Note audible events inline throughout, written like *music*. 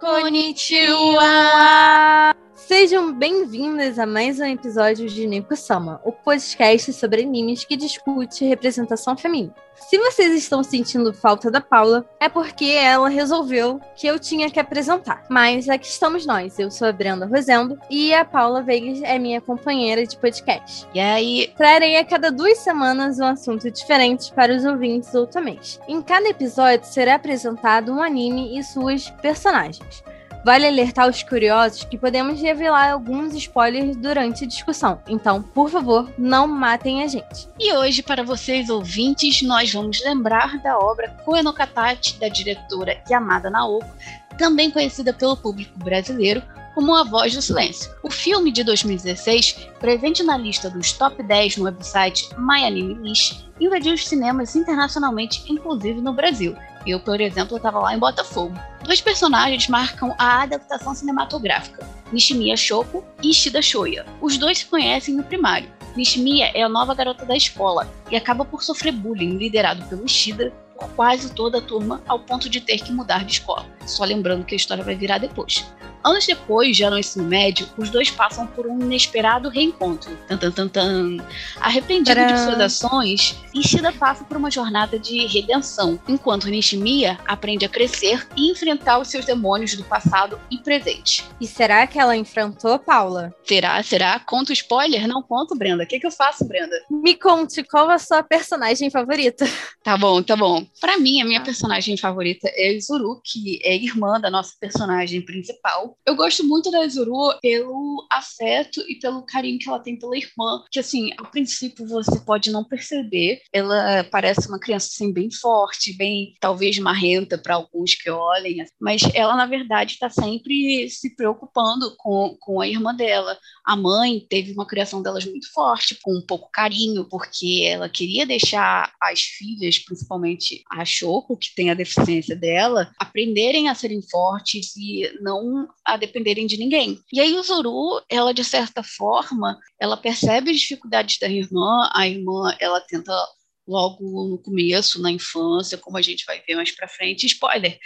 こんにちは。Sejam bem-vindas a mais um episódio de Nico Sama, o podcast sobre animes que discute representação feminina. Se vocês estão sentindo falta da Paula, é porque ela resolveu que eu tinha que apresentar. Mas aqui estamos nós. Eu sou a Brenda Rosendo e a Paula Vegas é minha companheira de podcast. E aí? Trarei a cada duas semanas um assunto diferente para os ouvintes ultimamente. Em cada episódio será apresentado um anime e suas personagens. Vale alertar os curiosos que podemos revelar alguns spoilers durante a discussão, então, por favor, não matem a gente. E hoje, para vocês ouvintes, nós vamos lembrar da obra Koe no Katachi, da diretora Yamada Naoko, também conhecida pelo público brasileiro como A Voz do Silêncio. O filme de 2016, presente na lista dos top 10 no website My Anime List, invadiu os cinemas internacionalmente, inclusive no Brasil. Eu, por exemplo, estava lá em Botafogo. Dois personagens marcam a adaptação cinematográfica, Nishimiya Shoko e Ishida Shoya. Os dois se conhecem no primário. Nishimiya é a nova garota da escola e acaba por sofrer bullying liderado pelo Ishida por quase toda a turma ao ponto de ter que mudar de escola. Só lembrando que a história vai virar depois. Anos depois, já no ensino médio, os dois passam por um inesperado reencontro. Tan, tan, tan, tan. Arrependido Tcharam. de suas ações, Ishida passa por uma jornada de redenção, enquanto Nishimiya aprende a crescer e enfrentar os seus demônios do passado e presente. E será que ela enfrentou Paula? Será? Será? Conta spoiler? Não conto, Brenda. O que, que eu faço, Brenda? Me conte qual a sua personagem favorita. Tá bom, tá bom. Para mim, a minha personagem favorita é Izuru, que é irmã da nossa personagem principal eu gosto muito da Izuru pelo afeto e pelo carinho que ela tem pela irmã, que assim, a princípio você pode não perceber. Ela parece uma criança assim bem forte, bem talvez marrenta para alguns que olhem, mas ela na verdade está sempre se preocupando com, com a irmã dela. A mãe teve uma criação delas muito forte, com um pouco carinho, porque ela queria deixar as filhas, principalmente a Shoko, que tem a deficiência dela, aprenderem a serem fortes e não a dependerem de ninguém. E aí o Zuru, ela de certa forma, ela percebe as dificuldades da irmã, a irmã, ela tenta logo no começo, na infância, como a gente vai ver mais para frente, spoiler,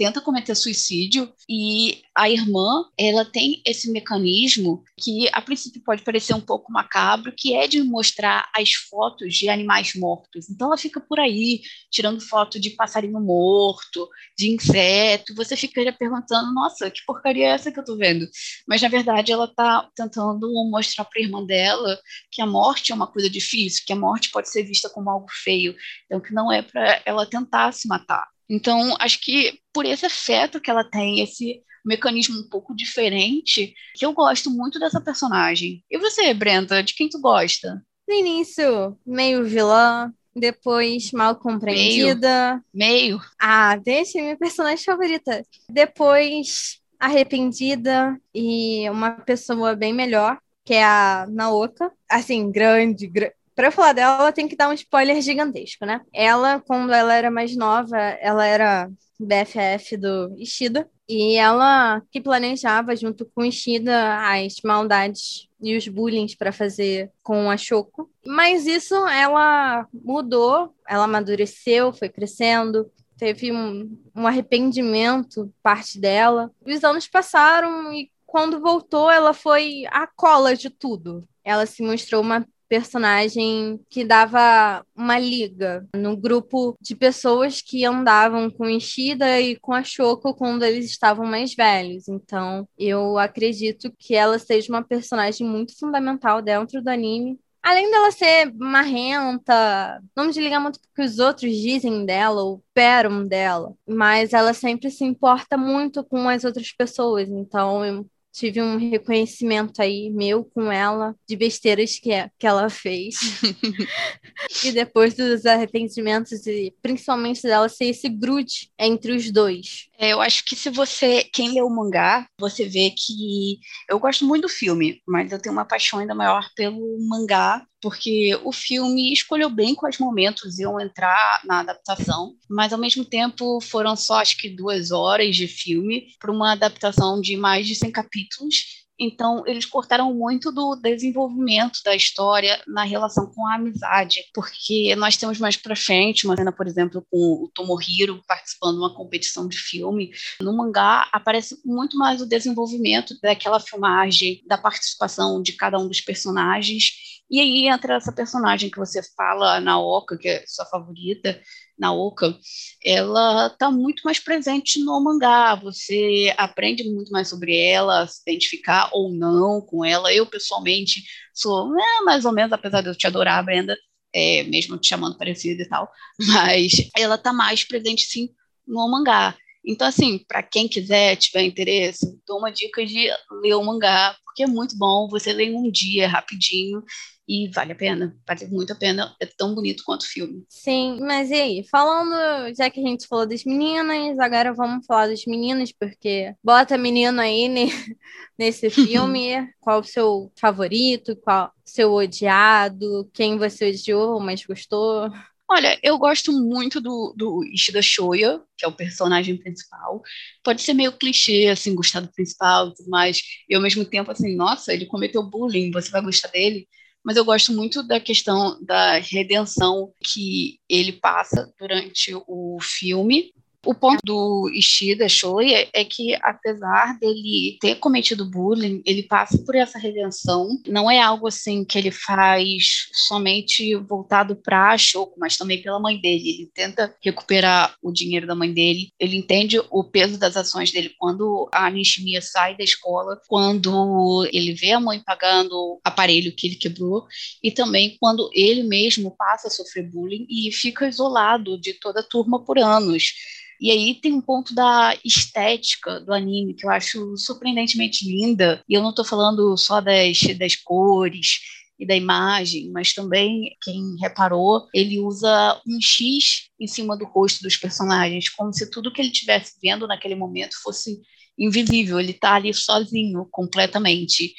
tenta cometer suicídio e a irmã, ela tem esse mecanismo que a princípio pode parecer um pouco macabro, que é de mostrar as fotos de animais mortos. Então ela fica por aí tirando foto de passarinho morto, de inseto. Você ficaria perguntando, nossa, que porcaria é essa que eu tô vendo? Mas na verdade ela tá tentando mostrar para a irmã dela que a morte é uma coisa difícil, que a morte pode ser vista como algo feio, então que não é para ela tentar se matar. Então, acho que por esse afeto que ela tem, esse mecanismo um pouco diferente, que eu gosto muito dessa personagem. E você, Brenda, de quem tu gosta? No início, meio vilã, depois mal compreendida. Meio. meio. Ah, deixa minha personagem favorita. Depois arrependida e uma pessoa bem melhor, que é a Naoka. Assim, grande, grande Pra falar dela, tem que dar um spoiler gigantesco, né? Ela, quando ela era mais nova, ela era BFF do Ishida. E ela que planejava, junto com Ishida, as maldades e os bullying para fazer com a Shoko. Mas isso ela mudou, ela amadureceu, foi crescendo, teve um, um arrependimento parte dela. Os anos passaram e quando voltou, ela foi a cola de tudo. Ela se mostrou uma personagem que dava uma liga no grupo de pessoas que andavam com Ishida e com a Shoko quando eles estavam mais velhos. Então, eu acredito que ela seja uma personagem muito fundamental dentro do anime. Além dela ser marrenta, não me ligar muito porque os outros dizem dela, ou peram dela, mas ela sempre se importa muito com as outras pessoas. Então, tive um reconhecimento aí meu com ela de besteiras que, é, que ela fez. *laughs* e depois dos arrependimentos e principalmente dela ser esse grude entre os dois. É, eu acho que se você, quem lê o mangá, você vê que eu gosto muito do filme, mas eu tenho uma paixão ainda maior pelo mangá porque o filme escolheu bem quais momentos iam entrar na adaptação, mas ao mesmo tempo foram só acho que duas horas de filme para uma adaptação de mais de 100 capítulos Então, eles cortaram muito do desenvolvimento da história na relação com a amizade, porque nós temos mais pra frente uma cena, por exemplo, com o Tomohiro participando de uma competição de filme. No mangá aparece muito mais o desenvolvimento daquela filmagem, da participação de cada um dos personagens. E aí entra essa personagem que você fala, Naoka, que é sua favorita, Naoka, ela está muito mais presente no mangá. Você aprende muito mais sobre ela, se identificar ou não com ela. Eu, pessoalmente, sou é, mais ou menos, apesar de eu te adorar, Brenda, é, mesmo te chamando parecida e tal, *laughs* mas ela está mais presente, sim, no mangá. Então, assim, para quem quiser, tiver interesse, dou uma dica de ler o mangá, porque é muito bom, você lê em um dia, rapidinho, e vale a pena, vale muito a pena, é tão bonito quanto o filme. Sim, mas e aí? Falando, já que a gente falou das meninas, agora vamos falar dos meninos, porque bota menino aí ne, *laughs* nesse filme. *laughs* qual o seu favorito? Qual seu odiado? Quem você odiou, mas gostou? Olha, eu gosto muito do, do Ishida Shoya, que é o personagem principal. Pode ser meio clichê, assim, gostar do principal e tudo mais. E ao mesmo tempo, assim, nossa, ele cometeu bullying, você vai gostar dele? mas eu gosto muito da questão da redenção que ele passa durante o filme o ponto do Ishida Shoya é que, apesar dele ter cometido bullying, ele passa por essa redenção. Não é algo assim que ele faz somente voltado para Shoko, mas também pela mãe dele. Ele tenta recuperar o dinheiro da mãe dele. Ele entende o peso das ações dele quando a Nishimiya sai da escola, quando ele vê a mãe pagando o aparelho que ele quebrou, e também quando ele mesmo passa a sofrer bullying e fica isolado de toda a turma por anos. E aí tem um ponto da estética do anime que eu acho surpreendentemente linda. E eu não estou falando só das, das cores e da imagem, mas também, quem reparou, ele usa um X em cima do rosto dos personagens, como se tudo que ele estivesse vendo naquele momento fosse invisível. Ele está ali sozinho, completamente.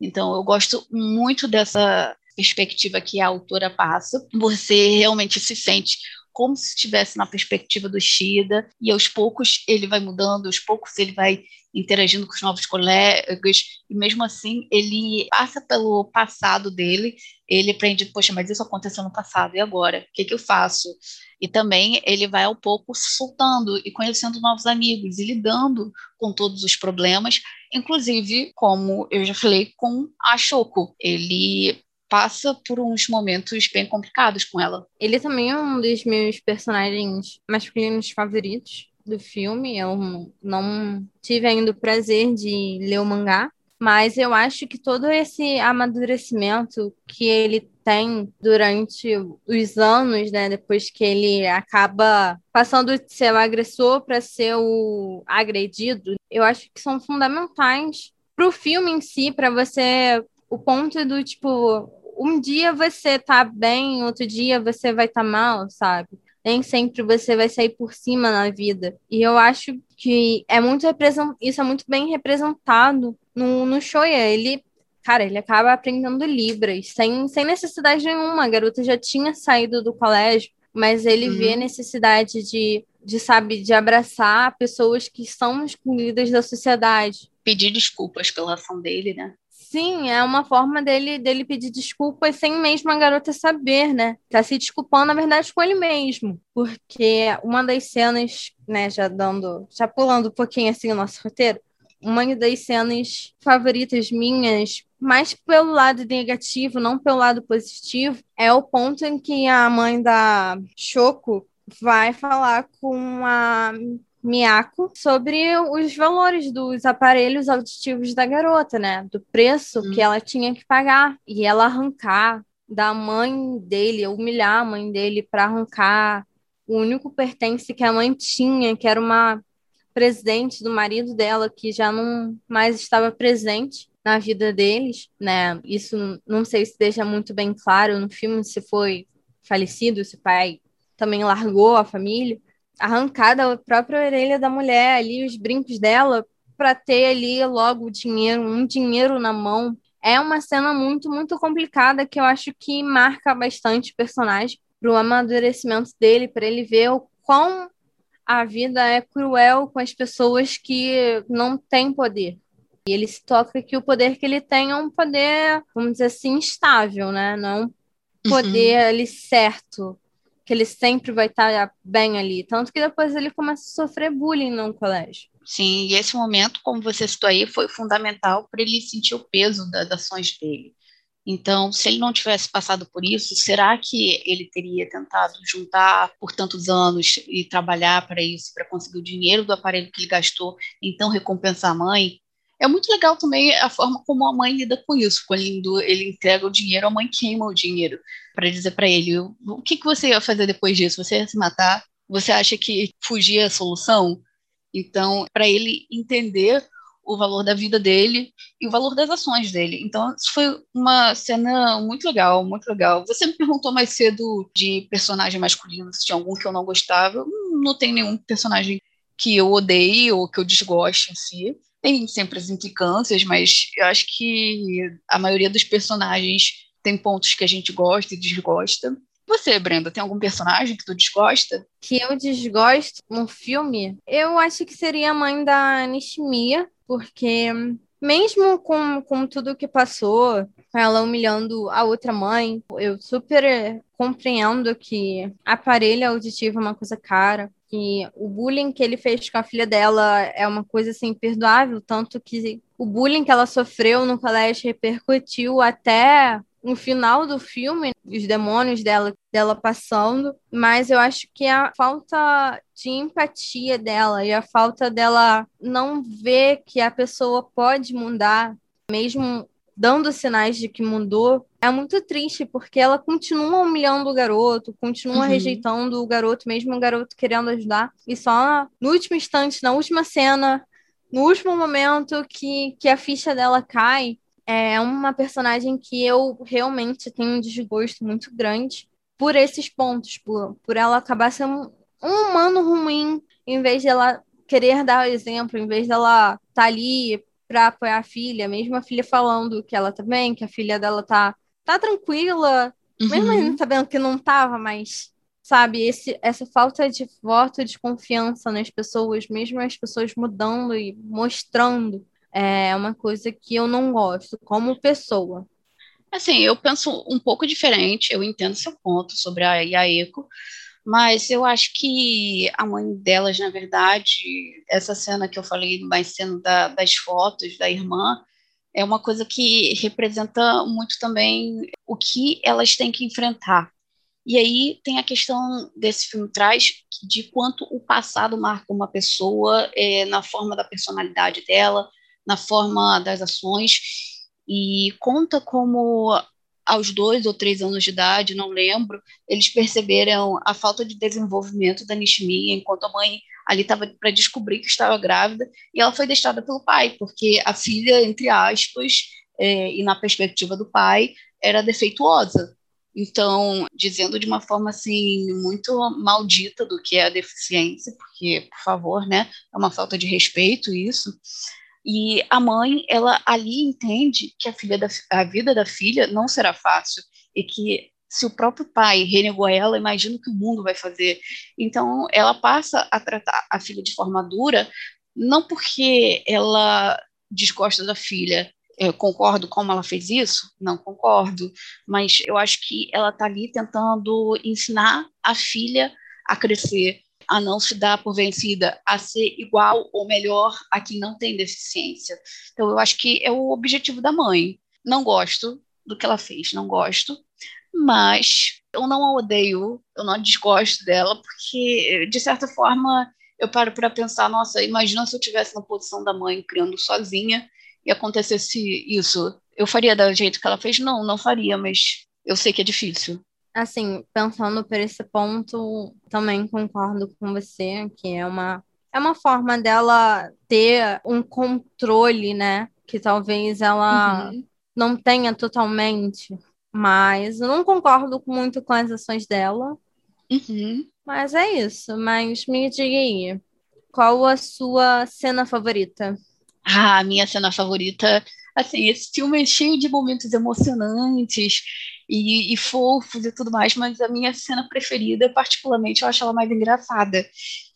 Então, eu gosto muito dessa perspectiva que a autora passa. Você realmente se sente como se estivesse na perspectiva do Shida, e aos poucos ele vai mudando, aos poucos ele vai interagindo com os novos colegas, e mesmo assim ele passa pelo passado dele, ele aprende, poxa, mas isso aconteceu no passado, e agora? O que, que eu faço? E também ele vai ao pouco se soltando e conhecendo novos amigos e lidando com todos os problemas, inclusive, como eu já falei, com a Shoko. Ele passa por uns momentos bem complicados com ela. Ele também é um dos meus personagens masculinos favoritos do filme. Eu não tive ainda o prazer de ler o mangá, mas eu acho que todo esse amadurecimento que ele tem durante os anos, né, depois que ele acaba passando de ser o agressor para ser o agredido, eu acho que são fundamentais para o filme em si, para você o ponto do tipo um dia você tá bem, outro dia você vai estar tá mal, sabe? Nem sempre você vai sair por cima na vida. E eu acho que é muito isso é muito bem representado no, no Shoya. Ele, cara, ele acaba aprendendo Libras sem, sem necessidade nenhuma. A garota já tinha saído do colégio, mas ele uhum. vê a necessidade de, de, sabe, de abraçar pessoas que são excluídas da sociedade. Pedir desculpas pela ação dele, né? Sim, é uma forma dele, dele pedir desculpas sem mesmo a garota saber, né? Tá se desculpando, na verdade, com ele mesmo. Porque uma das cenas, né, já dando, já pulando um pouquinho assim o nosso roteiro, uma das cenas favoritas minhas, mais pelo lado negativo, não pelo lado positivo, é o ponto em que a mãe da Choco vai falar com a Miyako sobre os valores dos aparelhos auditivos da garota, né? Do preço hum. que ela tinha que pagar. E ela arrancar da mãe dele, humilhar a mãe dele para arrancar o único pertence que a mãe tinha, que era uma presidente do marido dela, que já não mais estava presente na vida deles, né? Isso não sei se deixa muito bem claro no filme se foi falecido, se o pai também largou a família arrancar da própria orelha da mulher ali os brincos dela para ter ali logo o dinheiro, um dinheiro na mão. É uma cena muito, muito complicada que eu acho que marca bastante o personagem para o amadurecimento dele, para ele ver o quão a vida é cruel com as pessoas que não têm poder. E ele se toca que o poder que ele tem é um poder, vamos dizer assim, instável, né? Não é um poder uhum. ali certo, que ele sempre vai estar bem ali. Tanto que depois ele começa a sofrer bullying no colégio. Sim, e esse momento, como você citou aí, foi fundamental para ele sentir o peso das ações dele. Então, se ele não tivesse passado por isso, será que ele teria tentado juntar por tantos anos e trabalhar para isso, para conseguir o dinheiro do aparelho que ele gastou, então recompensar a mãe? É muito legal também a forma como a mãe lida com isso. Quando ele entrega o dinheiro, a mãe queima o dinheiro para dizer para ele: o que, que você ia fazer depois disso? Você ia se matar? Você acha que fugir é a solução? Então, para ele entender o valor da vida dele e o valor das ações dele. Então, isso foi uma cena muito legal, muito legal. Você me perguntou mais cedo de personagem masculino, se tinha algum que eu não gostava. Não tem nenhum personagem que eu odeie ou que eu desgoste em si. Tem sempre as implicâncias, mas eu acho que a maioria dos personagens tem pontos que a gente gosta e desgosta. Você, Brenda, tem algum personagem que tu desgosta? Que eu desgosto no filme? Eu acho que seria a mãe da Nishimiya, porque mesmo com, com tudo que passou, ela humilhando a outra mãe, eu super compreendo que aparelho auditivo é uma coisa cara, que o bullying que ele fez com a filha dela é uma coisa assim imperdoável, tanto que o bullying que ela sofreu no colégio repercutiu até no final do filme, os demônios dela, dela passando, mas eu acho que a falta de empatia dela e a falta dela não ver que a pessoa pode mudar, mesmo dando sinais de que mudou, é muito triste, porque ela continua humilhando o garoto, continua uhum. rejeitando o garoto, mesmo o garoto querendo ajudar, e só no último instante, na última cena, no último momento que, que a ficha dela cai, é uma personagem que eu realmente tenho um desgosto muito grande por esses pontos, por, por ela acabar sendo um humano ruim, em vez de ela querer dar o exemplo, em vez dela estar tá ali para apoiar a filha, mesmo a filha falando que ela tá bem, que a filha dela tá, tá tranquila, uhum. mesmo sabendo que não tava, mas sabe, esse, essa falta de voto de confiança nas pessoas, mesmo as pessoas mudando e mostrando é uma coisa que eu não gosto como pessoa. Assim, eu penso um pouco diferente, eu entendo seu ponto sobre a Yaeko, mas eu acho que a mãe delas, na verdade, essa cena que eu falei mais cena da, das fotos da irmã, é uma coisa que representa muito também o que elas têm que enfrentar. E aí tem a questão desse filme traz de quanto o passado marca uma pessoa é, na forma da personalidade dela, na forma das ações e conta como aos dois ou três anos de idade, não lembro, eles perceberam a falta de desenvolvimento da Nishimi, enquanto a mãe ali estava para descobrir que estava grávida, e ela foi deixada pelo pai, porque a filha, entre aspas, é, e na perspectiva do pai, era defeituosa. Então, dizendo de uma forma assim muito maldita do que é a deficiência, porque, por favor, né, é uma falta de respeito isso. E a mãe, ela ali entende que a, filha da, a vida da filha não será fácil e que se o próprio pai renegou ela, imagina o que o mundo vai fazer. Então, ela passa a tratar a filha de forma dura, não porque ela desgosta da filha, eu concordo como ela fez isso? Não concordo, mas eu acho que ela está ali tentando ensinar a filha a crescer, a não se dar por vencida, a ser igual ou melhor a quem não tem deficiência. Então, eu acho que é o objetivo da mãe. Não gosto do que ela fez, não gosto, mas eu não a odeio, eu não desgosto dela, porque, de certa forma, eu paro para pensar: nossa, imagina se eu tivesse na posição da mãe criando sozinha e acontecesse isso. Eu faria do jeito que ela fez? Não, não faria, mas eu sei que é difícil assim, pensando por esse ponto, também concordo com você que é uma é uma forma dela ter um controle, né? Que talvez ela uhum. não tenha totalmente. Mas eu não concordo muito com as ações dela. Uhum. Mas é isso. Mas me diga aí, qual a sua cena favorita? Ah, a minha cena favorita assim, esse filme é cheio de momentos emocionantes e, e, fofos e tudo mais, mas a minha cena preferida, particularmente, eu acho ela mais engraçada,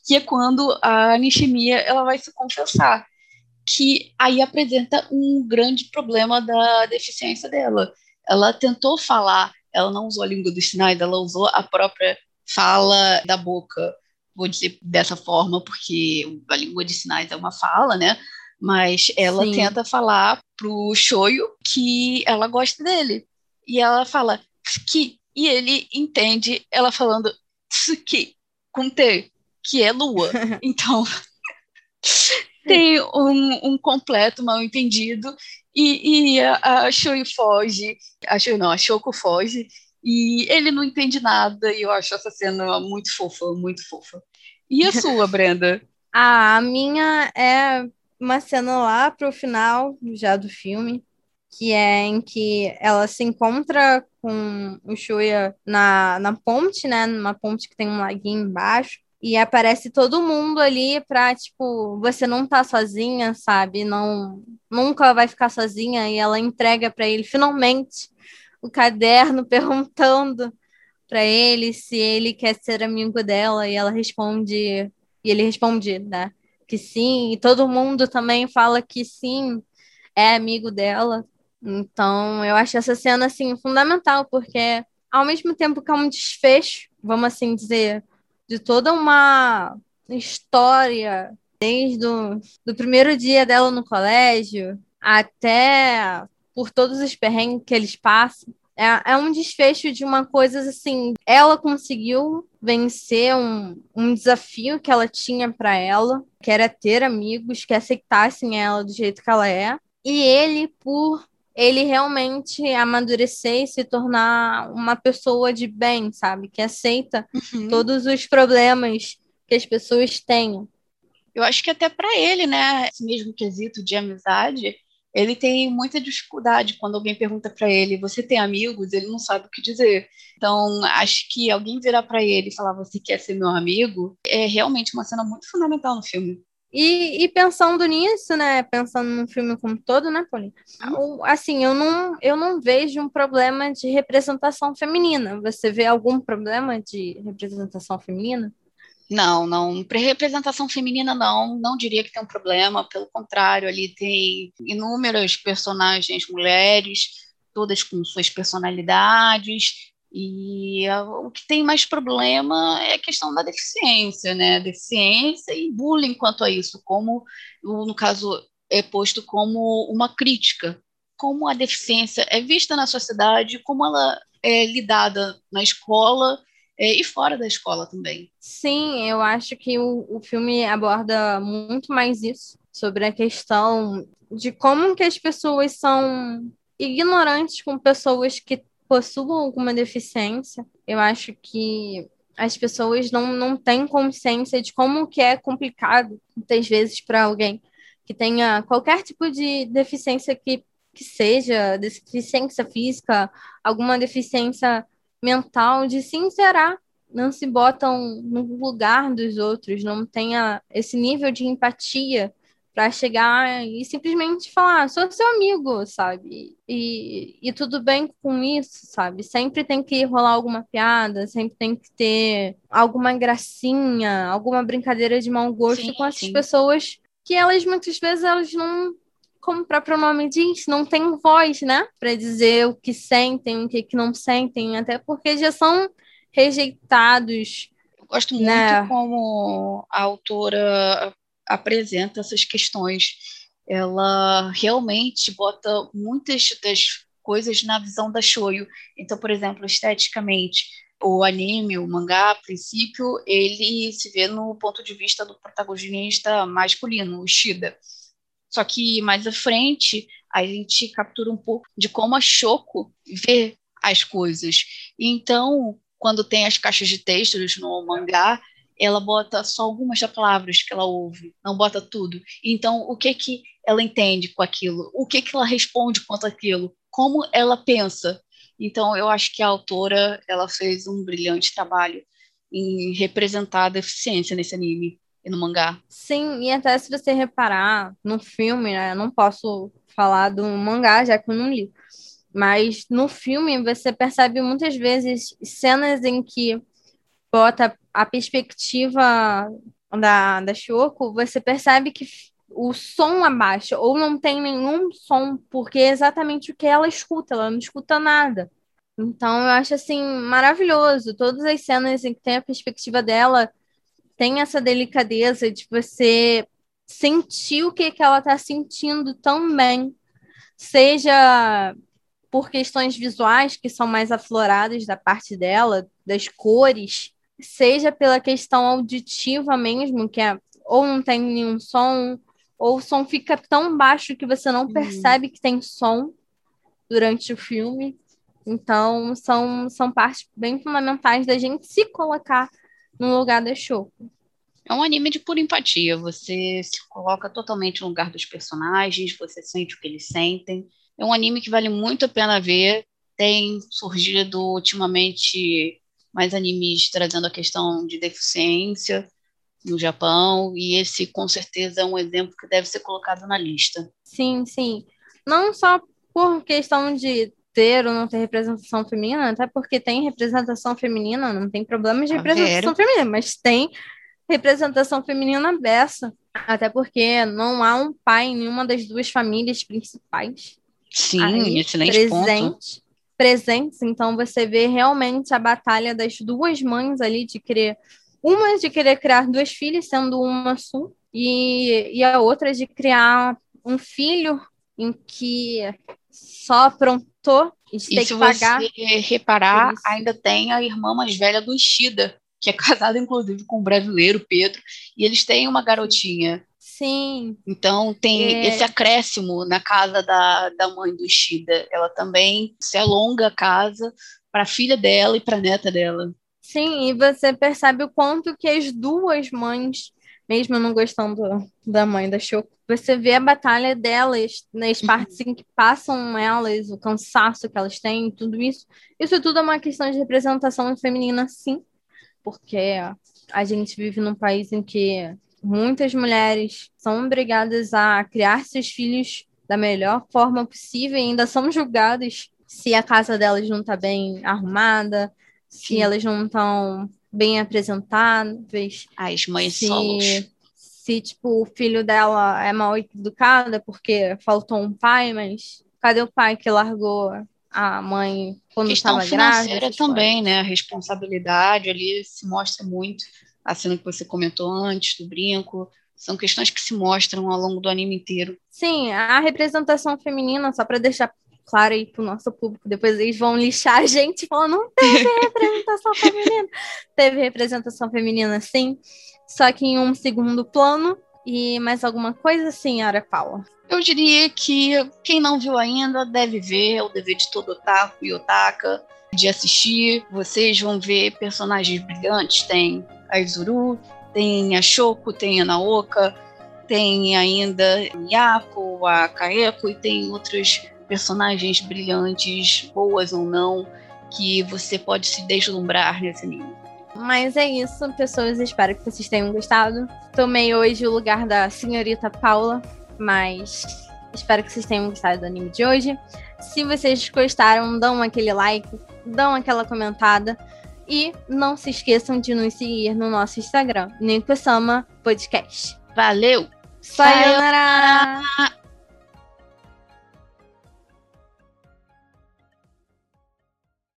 que é quando a Nishimiya ela vai se confessar. que aí apresenta um grande problema da deficiência dela. Ela tentou falar, ela não usou a língua dos sinais, ela usou a própria fala da boca, vou dizer dessa forma, porque a língua de sinais é uma fala, né? Mas ela Sim. tenta falar pro Shoyo que ela gosta dele. E ela fala Tsuki, e ele entende ela falando Tsuki com T, que é lua. *laughs* Então, *laughs* tem um, um completo mal entendido e, e a, a Shoei foge, a não, a Shoko foge e ele não entende nada e eu acho essa cena muito fofa, muito fofa. E a sua, *laughs* Brenda? a minha é uma cena lá pro final já do filme, que é em que ela se encontra com o Shuya na, na ponte, né? Numa ponte que tem um laguinho embaixo. E aparece todo mundo ali pra, tipo, você não tá sozinha, sabe? Não, nunca vai ficar sozinha. E ela entrega para ele, finalmente, o caderno *laughs* perguntando para ele se ele quer ser amigo dela. E ela responde, e ele responde, né? Que sim. E todo mundo também fala que sim, é amigo dela. Então, eu acho essa cena, assim, fundamental, porque ao mesmo tempo que é um desfecho, vamos assim dizer, de toda uma história, desde o do primeiro dia dela no colégio até por todos os perrengues que eles passam. É, é um desfecho de uma coisa assim. Ela conseguiu vencer um, um desafio que ela tinha para ela, que era ter amigos que aceitassem ela do jeito que ela é. E ele, por ele realmente amadurecer e se tornar uma pessoa de bem, sabe? Que aceita uhum. todos os problemas que as pessoas têm. Eu acho que até para ele, né, esse mesmo quesito de amizade, ele tem muita dificuldade quando alguém pergunta para ele: "Você tem amigos?", ele não sabe o que dizer. Então, acho que alguém virar para ele e falar: "Você quer ser meu amigo?", é realmente uma cena muito fundamental no filme. E, e, pensando nisso, né? Pensando no filme como todo, né, Paulinho? Assim, eu não, eu não vejo um problema de representação feminina. Você vê algum problema de representação feminina? Não, não. Para representação feminina, não. Não diria que tem um problema. Pelo contrário, ali tem inúmeras personagens mulheres, todas com suas personalidades. E o que tem mais problema é a questão da deficiência, né? Deficiência e bullying quanto a isso, como, no caso, é posto como uma crítica. Como a deficiência é vista na sociedade, como ela é lidada na escola é, e fora da escola também. Sim, eu acho que o, o filme aborda muito mais isso, sobre a questão de como que as pessoas são ignorantes com pessoas que possuam alguma deficiência, eu acho que as pessoas não, não têm consciência de como que é complicado, muitas vezes, para alguém que tenha qualquer tipo de deficiência que, que seja, deficiência física, alguma deficiência mental, de se interar, não se botam no lugar dos outros, não tenha esse nível de empatia para chegar e simplesmente falar, ah, sou seu amigo, sabe? E, e tudo bem com isso, sabe? Sempre tem que rolar alguma piada, sempre tem que ter alguma gracinha, alguma brincadeira de mau gosto sim, com essas sim. pessoas que elas muitas vezes elas não como o próprio nome diz, não tem voz, né? Para dizer o que sentem, o que, que não sentem, até porque já são rejeitados. Eu gosto muito né? como a autora apresenta essas questões. Ela realmente bota muitas das coisas na visão da Shoyo. Então, por exemplo, esteticamente, o anime, o mangá, a princípio, ele se vê no ponto de vista do protagonista masculino, o Shida. Só que mais à frente, a gente captura um pouco de como a Shoko vê as coisas. Então, quando tem as caixas de textos no mangá, ela bota só algumas palavras que ela ouve, não bota tudo. Então, o que que ela entende com aquilo? O que que ela responde quanto aquilo? Como ela pensa? Então, eu acho que a autora ela fez um brilhante trabalho em representar a deficiência nesse anime e no mangá. Sim, e até se você reparar no filme, né, eu não posso falar do mangá, já que eu não li, mas no filme você percebe muitas vezes cenas em que bota a perspectiva da, da Shoko, você percebe que o som abaixa, ou não tem nenhum som, porque é exatamente o que ela escuta, ela não escuta nada. Então eu acho assim maravilhoso. Todas as cenas em que tem a perspectiva dela tem essa delicadeza de você sentir o que, que ela está sentindo também. Seja por questões visuais, que são mais afloradas da parte dela, das cores, seja pela questão auditiva mesmo, que é ou não tem nenhum som, ou o som fica tão baixo que você não uhum. percebe que tem som durante o filme. Então, são, são partes bem fundamentais da gente se colocar no lugar da Shoko. É um anime de pura empatia. Você se coloca totalmente no lugar dos personagens, você sente o que eles sentem. É um anime que vale muito a pena ver. Tem surgido ultimamente mais animes trazendo a questão de deficiência no Japão, e esse com certeza é um exemplo que deve ser colocado na lista. Sim, sim. Não só por questão de ter ou não ter representação feminina, até porque tem representação feminina, não tem problema de representação feminina, mas tem representação feminina dessa. Até porque não há um pai em nenhuma das duas famílias principais. Sim, aí, excelente presente, ponto. Presentes, então você vê realmente a batalha das duas mães ali de querer. Uma de querer criar duas filhas, sendo uma Sul, e, e a outra de criar um filho em que só aprontou e, e se pagar. você reparar, ainda tem a irmã mais velha do Ishida, que é *laughs* casada, inclusive, com um brasileiro, Pedro, e eles têm uma garotinha. Sim. Então tem é... esse acréscimo na casa da, da mãe do Ishida. Ela também se alonga a casa para a filha dela e para a neta dela. Sim, e você percebe o quanto que as duas mães, mesmo não gostando da mãe da Shoko, você vê a batalha delas nas uhum. partes em que passam elas, o cansaço que elas têm, tudo isso. Isso tudo é uma questão de representação feminina, sim porque a gente vive num país em que muitas mulheres são obrigadas a criar seus filhos da melhor forma possível e ainda são julgadas se a casa delas não está bem arrumada, se Sim. elas não estão bem apresentáveis. As mães se, solos. Se, tipo, o filho dela é mal educado porque faltou um pai, mas cadê o pai que largou a mãe quando estava grávida. financeira também, né? A responsabilidade ali se mostra muito. A cena que você comentou antes do brinco, são questões que se mostram ao longo do anime inteiro. Sim, a representação feminina, só para deixar claro aí pro nosso público, depois eles vão lixar a gente falando, não teve *laughs* representação feminina. Teve representação feminina, sim, só que em um segundo plano. E mais alguma coisa, senhora Paula? Eu diria que quem não viu ainda deve ver, é o dever de todo otaku e otaka de assistir. Vocês vão ver personagens brilhantes, tem a Izuru, tem a Shoko, tem a Naoka, tem ainda a Miyako, a Kaeko e tem outros personagens brilhantes, boas ou não, que você pode se deslumbrar nesse anime. Mas é isso, pessoas. Espero que vocês tenham gostado. Tomei hoje o lugar da senhorita Paula mas espero que vocês tenham gostado do anime de hoje. Se vocês gostaram, dão aquele like, dão aquela comentada. E não se esqueçam de nos seguir no nosso Instagram, Nico Sama Podcast. Valeu! Sayonara! Sayonara!